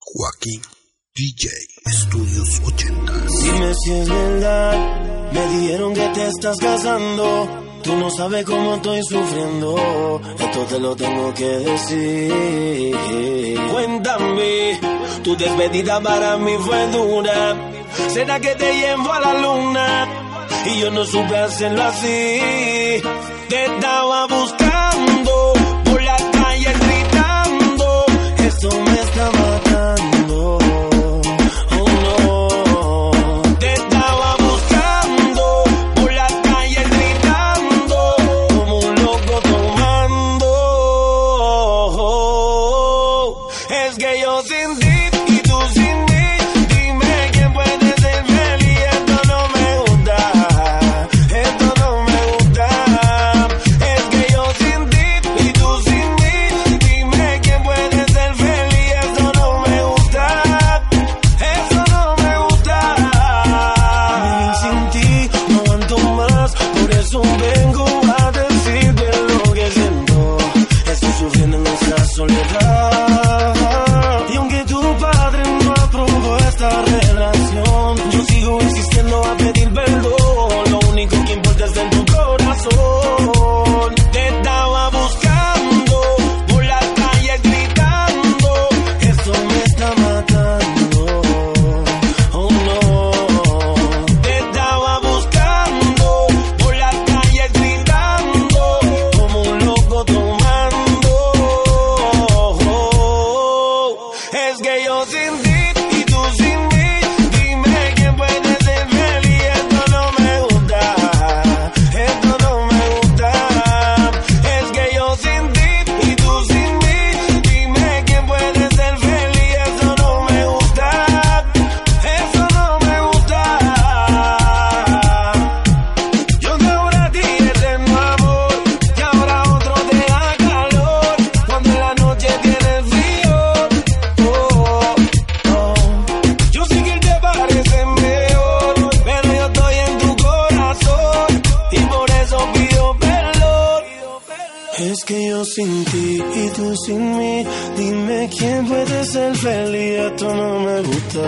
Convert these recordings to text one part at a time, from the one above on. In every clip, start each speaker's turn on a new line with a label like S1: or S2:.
S1: Joaquín DJ Estudios 80.
S2: Dime si es verdad, me dijeron que te estás casando. Tú no sabes cómo estoy sufriendo, esto te lo tengo que decir. Cuéntame, tu despedida para mí fue dura. ¿Será que te llevo a la luna? Y yo no supe hacerlo así. Te estaba buscando Es dime quién puede ser feliz, esto no me gusta.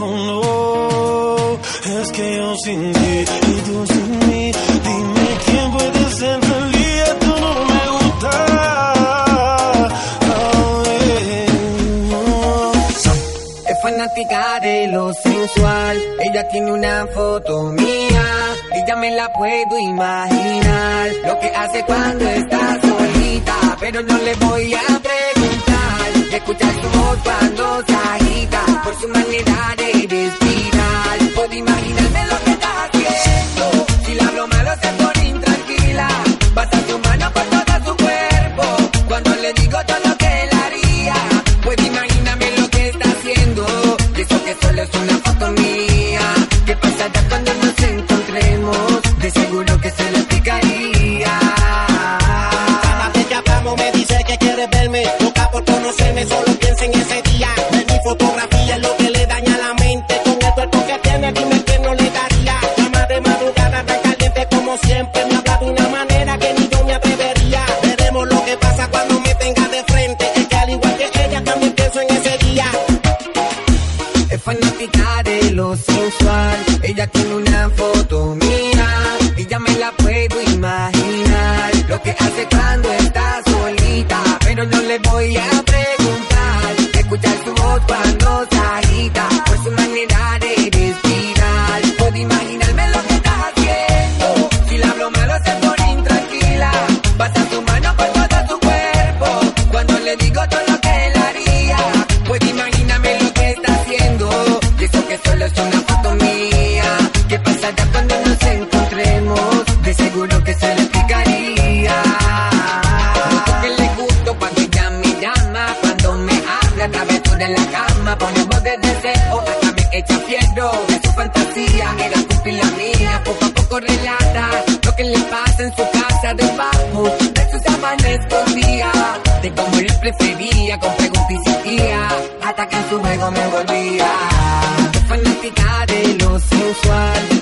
S2: Oh no, es que yo sin ti y tú sin mí, dime quién puede ser feliz, esto no me gusta. Es
S3: fanática de lo sensual. Ella tiene una foto mía. Y ya me la puedo imaginar. Lo que hace cuando está Pero no le voy a preguntar. Escuchar su voz cuando se agita. Por su manera de respirar. Puedo imaginarme lo que de lo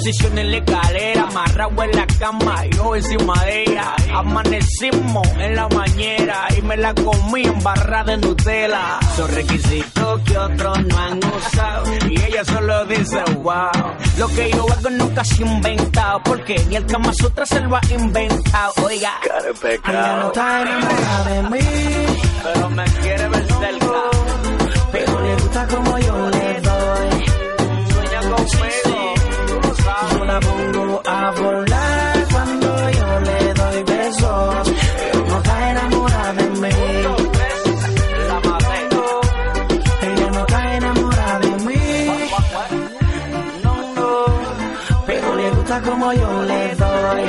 S4: Posiciones en la escalera, amarrado en la cama, yo encima de ella. Amanecimos en la bañera y me la comí en barra de Nutella. Son requisitos que otros no han usado y ella solo dice wow. Lo que yo hago nunca se inventado porque ni el Kama Sutra se lo ha inventado. Oiga,
S5: Ella no está enamorada de mí.
S4: pero me quiere ver cerca.
S5: Pero le gusta como yo a volar cuando yo le doy besos. No está enamorada de mí. Ella no está enamorada de mí. No, no. Pero le gusta como yo le doy.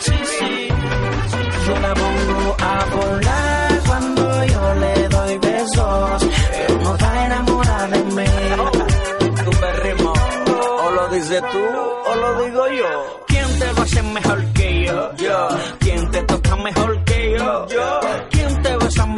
S4: Sin mí.
S5: Yo la pongo a volar cuando yo le doy besos. No está enamorada de mí.
S4: Tu perrimo, o lo dices tú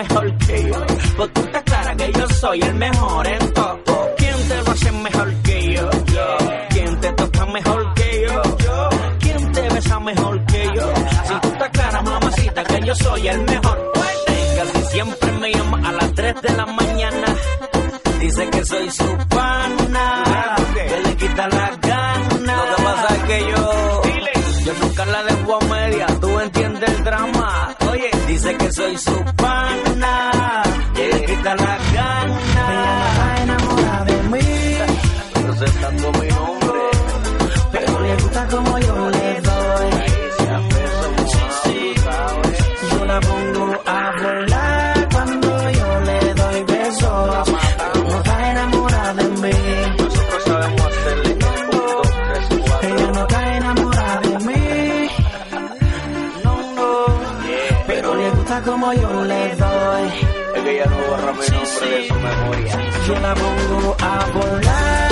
S4: mejor que yo? Pues tú estás clara que yo soy el mejor en todo. ¿Quién te va a hacer mejor que yo? Yo. ¿Quién te toca mejor que yo? Yo. ¿Quién te besa mejor que yo? Si tú estás clara, mamacita, que yo soy el mejor. Casi siempre me llama a las 3 de la mañana. Dice que soy su pana, que le quita las ganas. Lo que pasa es que yo, yo nunca la dejo a media. Tú entiendes el drama. Oye, dice que soy su que le quita las
S5: Ella no está enamorada de mí.
S4: Presentando mi nombre.
S5: Pero le gusta como yo le doy. Yo la pongo a volar cuando yo le doy besos. Pero no está enamorada de mí.
S4: Nosotros sabemos hacerle.
S5: Ella no está enamorada de mí. No, no. Pero le gusta como yo le.
S4: Ella no borra mi nombre de su memoria.
S5: Yo la pongo a volar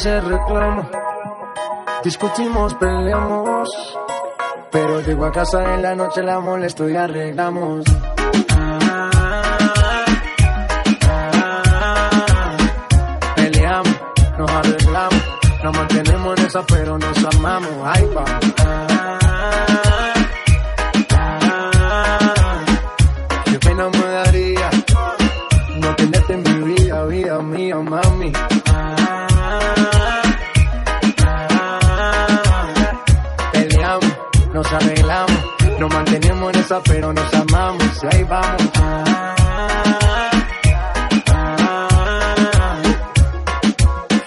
S6: hace
S7: reclamo. Discutimos, peleamos. Pero llego a casa en la noche, la molesto y arreglamos. Peleamos, nos arreglamos. Nos mantenemos en esa, pero nos amamos. Ay, vamos. Pero nos amamos. Y ahí vamos.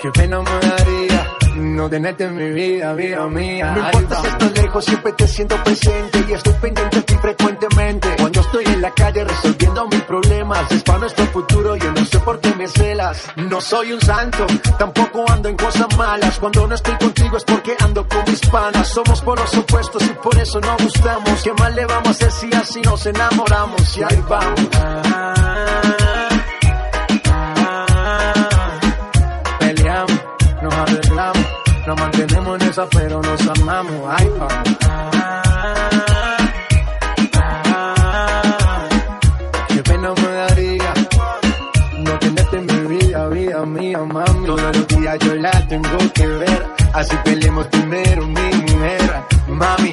S7: Qué pena me daría no tenerte en mi vida, vida mía.
S8: No importa si estoy lejos, siempre te siento presente y estoy pendiente de ti frecuentemente. Cuando estoy en la calle resolviendo mis problemas, es para nuestro futuro, yo no sé por qué me celas. No soy un santo, tampoco ando en cosas malas. Cuando no estoy contigo es porque ando con mis panas. Somos por los opuestos y por eso no gustamos. ¿Qué más le vamos a hacer si así nos enamoramos? Y ahí vamos.
S7: Peleamos, nos arreglamos, nos mantenemos en esa, pero nos amamos. Ay, vamos. Mami.
S8: Todos los días yo la tengo que ver. Así peleemos primero, mi mujer. Mami,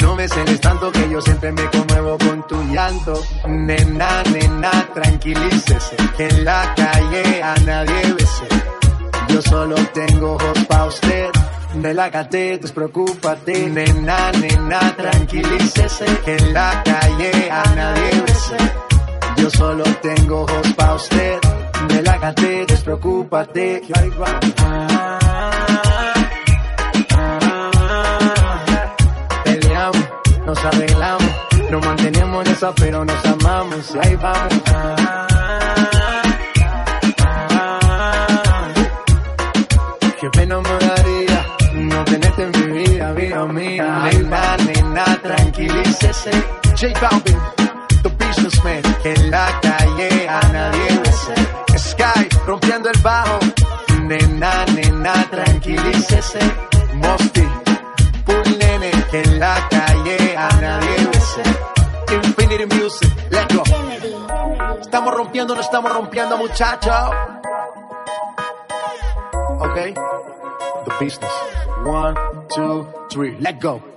S8: no me celes tanto que yo siempre me conmuevo con tu llanto. Nena, nena, tranquilícese. Que en la calle a nadie bese. Yo solo tengo ojos pa' usted. Relájate, despreocúpate. Nena, nena, tranquilícese. Que en la calle a nadie bese. Yo solo tengo ojos pa' usted. Relájate, despreocúpate. Que va.
S7: Peleamos, nos arreglamos, nos mantenemos en esa, pero nos amamos. Y ahí vamos. Pena me daría no tenerte en mi vida, vida mía. Ahí
S8: Nena, nena, tranquilícese. J Balvin, tranquilícese. Mosty, full nene. En la calle a nadie bese. Infinity Music, let's go. Estamos rompiendo, no estamos rompiendo, muchachos.
S7: Okay? The business. One, two, three, let go.